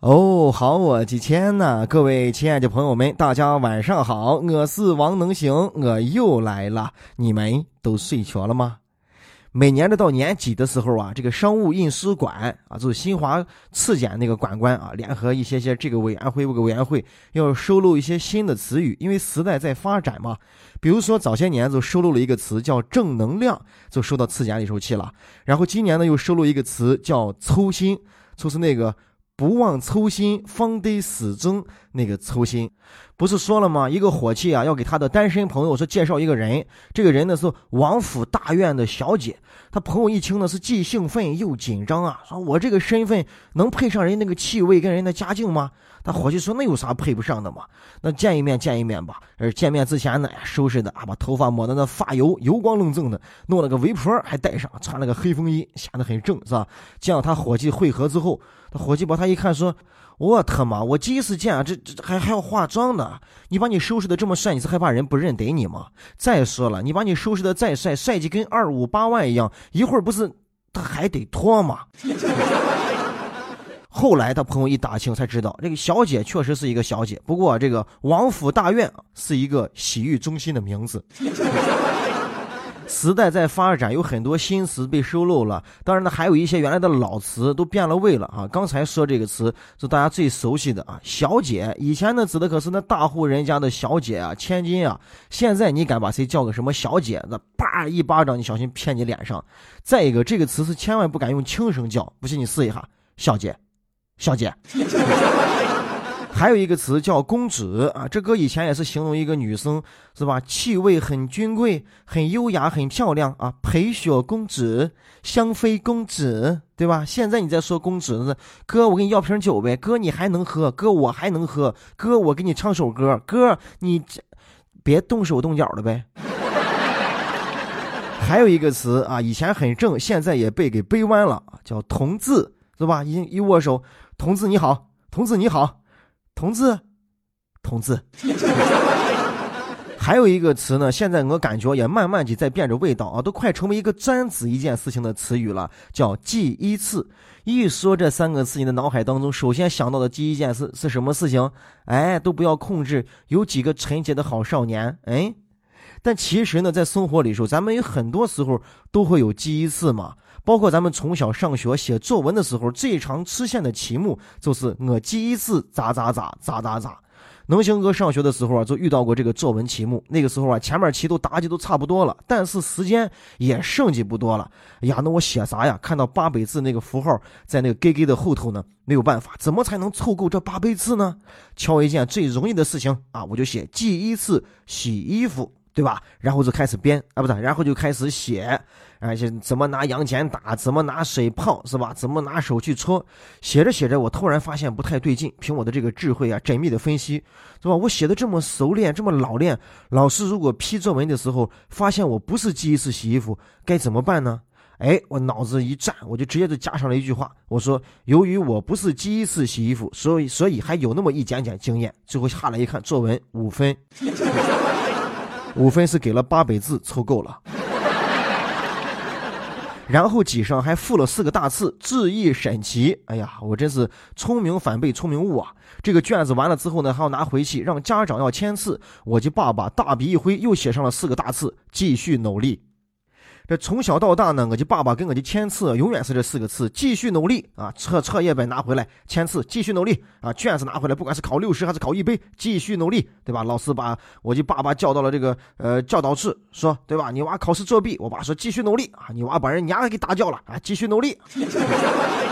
哦，好我的天呐！各位亲爱的朋友们，大家晚上好，我是王能行，我又来了。你们都睡着了吗？每年的到年底的时候啊，这个商务印书馆啊，就是新华次检那个管官啊，联合一些些这个委员会、那个委员会，要收录一些新的词语，因为时代在发展嘛。比如说早些年就收录了一个词叫正能量，就收到次检里头去了。然后今年呢，又收录一个词叫粗心，就是那个。不忘初心，方得始终。那个粗心，不是说了吗？一个伙计啊，要给他的单身朋友说介绍一个人。这个人呢是王府大院的小姐。他朋友一听呢是既兴奋又紧张啊，说我这个身份能配上人那个气味跟人的家境吗？他伙计说那有啥配不上的嘛？那见一面见一面吧。而见面之前呢，收拾的啊，把头发抹的那发油油光愣锃的，弄了个围脖还戴上，穿了个黑风衣，显得很正，是吧？见到他伙计会合之后，他伙计把他一看说。我他妈！我第一次见啊，这这还还要化妆呢。你把你收拾的这么帅，你是害怕人不认得你吗？再说了，你把你收拾的再帅，帅气跟二五八万一样，一会儿不是他还得脱吗？后来他朋友一打听才知道，这个小姐确实是一个小姐，不过这个王府大院是一个洗浴中心的名字。时代在发展，有很多新词被收录了。当然呢，还有一些原来的老词都变了味了啊。刚才说这个词是大家最熟悉的啊，小姐。以前呢，指的可是那大户人家的小姐啊，千金啊。现在你敢把谁叫个什么小姐那，啪一巴掌，你小心骗你脸上。再一个，这个词是千万不敢用轻声叫，不信你试一下，小姐，小姐。还有一个词叫公子啊，这歌以前也是形容一个女生，是吧？气味很君贵，很优雅，很漂亮啊。裴雪公子，香妃公子，对吧？现在你在说公子，哥，我给你要瓶酒呗。哥，你还能喝？哥，我还能喝。哥，我给你唱首歌。哥，你别动手动脚的呗。还有一个词啊，以前很正，现在也被给背弯了，叫同志，是吧？一一握手，同志你好，同志你好。同志，同志，还有一个词呢，现在我感觉也慢慢的在变着味道啊，都快成为一个专指一件事情的词语了，叫记一次。一说这三个词，你的脑海当中首先想到的第一件事是什么事情？哎，都不要控制，有几个纯洁的好少年，哎。但其实呢，在生活里时候，咱们有很多时候都会有记一次嘛。包括咱们从小上学写作文的时候，最常出现的题目就是“我记一次咋咋咋咋咋咋”。能行哥上学的时候啊，就遇到过这个作文题目。那个时候啊，前面题都答的都差不多了，但是时间也剩的不多了。呀，那我写啥呀？看到八百字那个符号在那个“给给”的后头呢，没有办法，怎么才能凑够这八百字呢？挑一件最容易的事情啊，我就写记一次洗衣服。对吧？然后就开始编啊，不是，然后就开始写，而且怎么拿洋剪打，怎么拿水泡，是吧？怎么拿手去搓？写着写着，我突然发现不太对劲。凭我的这个智慧啊，缜密的分析，是吧？我写的这么熟练，这么老练，老师如果批作文的时候发现我不是第一次洗衣服，该怎么办呢？哎，我脑子一转，我就直接就加上了一句话，我说：由于我不是第一次洗衣服，所以所以还有那么一点点经验。最后下来一看，作文五分。五分是给了八百字凑够了，然后几上还附了四个大字“字意审题”。哎呀，我真是聪明反被聪明误啊！这个卷子完了之后呢，还要拿回去让家长要签字。我及爸爸大笔一挥，又写上了四个大字：“继续努力。”这从小到大呢，我的爸爸跟我的签字永远是这四个字：继续努力啊！册册页本拿回来签字，继续努力啊！卷子拿回来，不管是考六十还是考一百，继续努力，对吧？老师把我的爸爸叫到了这个呃教导室，说，对吧？你娃考试作弊，我爸说继续努力啊！你娃把人娘给打叫了啊！继续努力。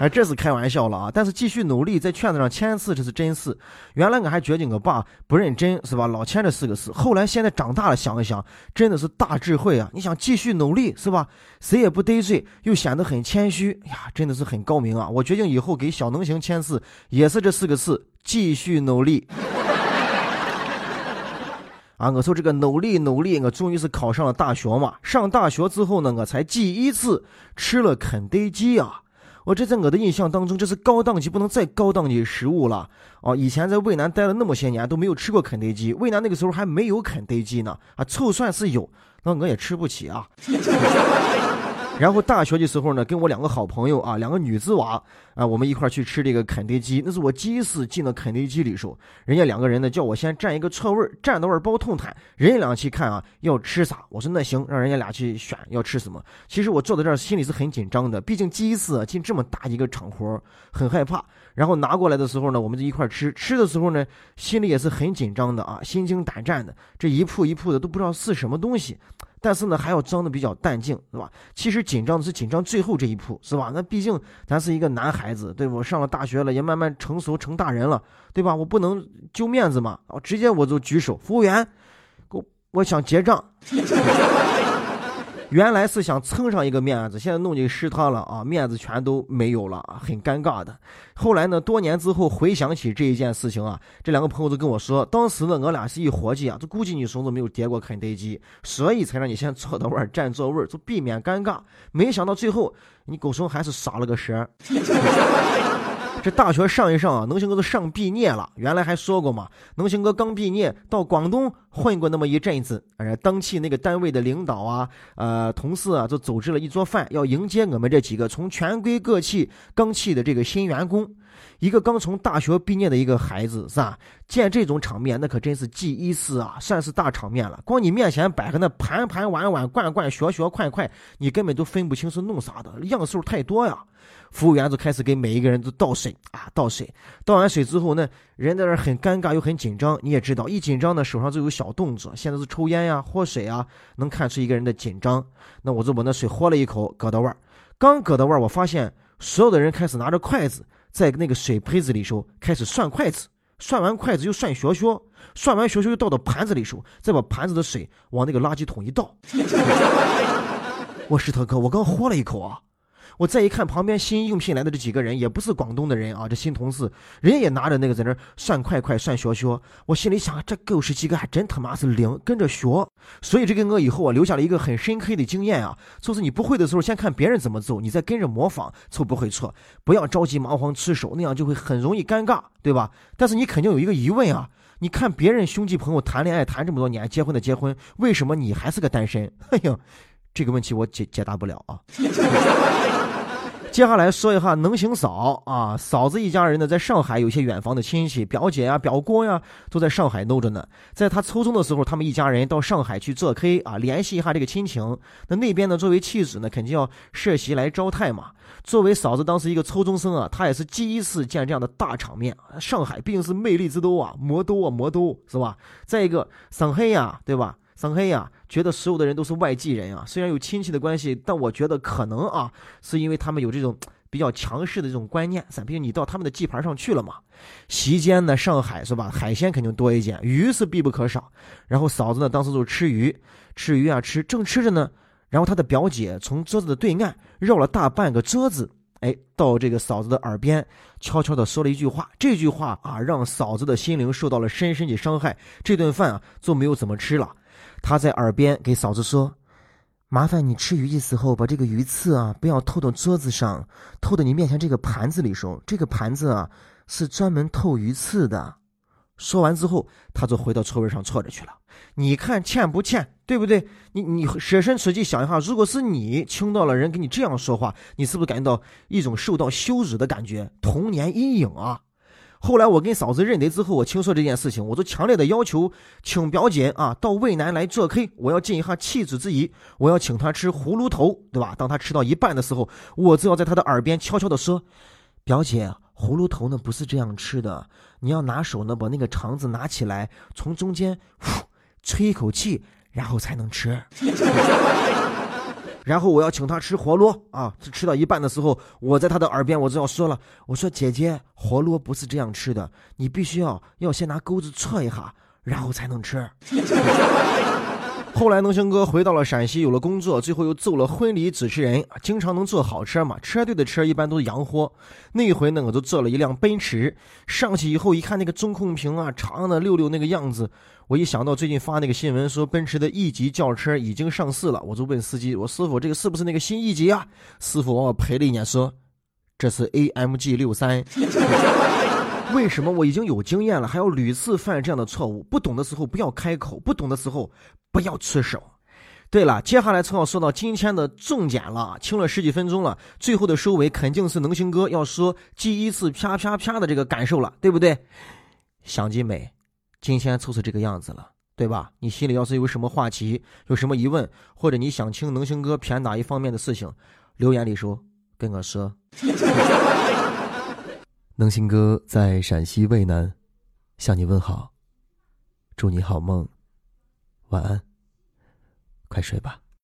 哎，这是开玩笑了啊！但是继续努力，在圈子上签字，这是真事。原来我还觉得我爸不认真，是吧？老签这四个字。后来现在长大了，想一想，真的是大智慧啊！你想继续努力，是吧？谁也不得罪，又显得很谦虚，呀，真的是很高明啊！我决定以后给小能行签字，也是这四个字：继续努力。啊，我说这个努力努力，我终于是考上了大学嘛。上大学之后呢，我才第一次吃了肯德基啊。我这在我的印象当中，这是高档级不能再高档级食物了哦。以前在渭南待了那么些年，都没有吃过肯德基。渭南那个时候还没有肯德基呢，啊，凑算是有，那我也吃不起啊。然后大学的时候呢，跟我两个好朋友啊，两个女子娃啊，我们一块去吃这个肯德基。那是我第一次进了肯德基里头，人家两个人呢叫我先占一个错位儿，蘸到味儿包痛坦。人家俩去看啊，要吃啥？我说那行，让人家俩去选要吃什么。其实我坐在这儿心里是很紧张的，毕竟第一次进这么大一个场合，很害怕。然后拿过来的时候呢，我们就一块吃。吃的时候呢，心里也是很紧张的啊，心惊胆战的。这一铺一铺的都不知道是什么东西。但是呢，还要装的比较淡定，是吧？其实紧张的是紧张最后这一步，是吧？那毕竟咱是一个男孩子，对我上了大学了，也慢慢成熟成大人了，对吧？我不能丢面子嘛，我，直接我就举手，服务员，我我想结账。原来是想蹭上一个面子，现在弄进食堂了啊，面子全都没有了，很尴尬的。后来呢，多年之后回想起这一件事情啊，这两个朋友都跟我说，当时呢，我俩是一伙计啊，就估计你孙子没有叠过肯德基，所以才让你先坐到位儿占座位，就避免尴尬。没想到最后你狗熊还是撒了个舌。这大学上一上啊，能行哥都上毕业了。原来还说过嘛，能行哥刚毕业到广东混过那么一阵子，而当期那个单位的领导啊、呃同事啊，就组织了一桌饭，要迎接我们这几个从全国各地刚去的这个新员工。一个刚从大学毕业的一个孩子，是吧？见这种场面，那可真是第一次啊，算是大场面了。光你面前摆个那盘盘碗碗、罐罐、学学块块，你根本都分不清是弄啥的，样数太多呀。服务员就开始给每一个人都倒水啊，倒水。倒完水之后呢，人在那很尴尬又很紧张。你也知道，一紧张呢，手上就有小动作。现在是抽烟呀、喝水啊，能看出一个人的紧张。那我就把那水喝了一口，搁到味儿。刚搁到味儿，我发现所有的人开始拿着筷子。在那个水杯子里时候，开始涮筷子，涮完筷子又涮学学，涮完学学又倒到盘子里时候，再把盘子的水往那个垃圾桶一倒。我石头哥，我刚喝了一口啊。我再一看旁边新应聘来的这几个人，也不是广东的人啊，这新同事，人家也拿着那个在那涮快快涮学学。我心里想，这狗屎几个还真他妈是灵，跟着学。所以这给我以后啊留下了一个很深刻的经验啊，就是你不会的时候，先看别人怎么做，你再跟着模仿，就不会错。不要着急忙慌吃手，那样就会很容易尴尬，对吧？但是你肯定有一个疑问啊，你看别人兄弟朋友谈恋爱谈这么多年，结婚的结婚，为什么你还是个单身？哎呀，这个问题我解解答不了啊。接下来说一下能行嫂啊，嫂子一家人呢，在上海有些远房的亲戚，表姐呀、表哥呀，都在上海弄着呢。在他初中的时候，他们一家人到上海去做 K 啊，联系一下这个亲情。那那边呢，作为妻子呢，肯定要设席来招待嘛。作为嫂子当时一个初中生啊，她也是第一次见这样的大场面。上海毕竟是魅力之都啊，魔都啊，魔都是吧？再一个上海呀，对吧？上海呀，觉得所有的人都是外地人啊。虽然有亲戚的关系，但我觉得可能啊，是因为他们有这种比较强势的这种观念。咱毕竟你到他们的地盘上去了嘛。席间呢，上海是吧？海鲜肯定多一点，鱼是必不可少。然后嫂子呢，当时就吃鱼，吃鱼啊吃，正吃着呢，然后他的表姐从桌子的对岸绕了大半个桌子，哎，到这个嫂子的耳边悄悄的说了一句话。这句话啊，让嫂子的心灵受到了深深的伤害。这顿饭啊，就没有怎么吃了。他在耳边给嫂子说：“麻烦你吃鱼的时候，把这个鱼刺啊，不要透到桌子上，透到你面前这个盘子里说，这个盘子啊，是专门透鱼刺的。”说完之后，他就回到座位上坐着去了。你看欠不欠？对不对？你你舍身处地想一下，如果是你听到了人给你这样说话，你是不是感觉到一种受到羞辱的感觉？童年阴影啊！后来我跟嫂子认得之后，我听说这件事情，我就强烈的要求请表姐啊到渭南来做客，我要尽一下妻子之谊，我要请她吃葫芦头，对吧？当她吃到一半的时候，我就要在她的耳边悄悄的说：“表姐，葫芦头呢不是这样吃的，你要拿手呢把那个肠子拿起来，从中间呼吹一口气，然后才能吃。”然后我要请他吃活螺啊！吃到一半的时候，我在他的耳边我就要说了：“我说姐姐，活螺不是这样吃的，你必须要要先拿钩子戳一下，然后才能吃。”后来能行哥回到了陕西，有了工作，最后又做了婚礼主持人，经常能坐好车嘛。车队的车一般都是洋货，那一回呢，我就坐了一辆奔驰，上去以后一看那个中控屏啊，长的溜溜那个样子。我一想到最近发那个新闻说奔驰的 E 级轿车已经上市了，我就问司机：“我师傅，这个是不是那个新 E 级啊？”师傅往我赔了一眼说：“这是 AMG 六三。”为什么我已经有经验了，还要屡次犯这样的错误？不懂的时候不要开口，不懂的时候不要出手。对了，接下来正好说到今天的重点了，听了十几分钟了，最后的收尾肯定是能行哥要说第一次啪啪啪的这个感受了，对不对？想极美，今天就是这个样子了，对吧？你心里要是有什么话题，有什么疑问，或者你想听能行哥偏哪一方面的事情，留言里说，跟我说。能行哥在陕西渭南，向你问好，祝你好梦，晚安。快睡吧。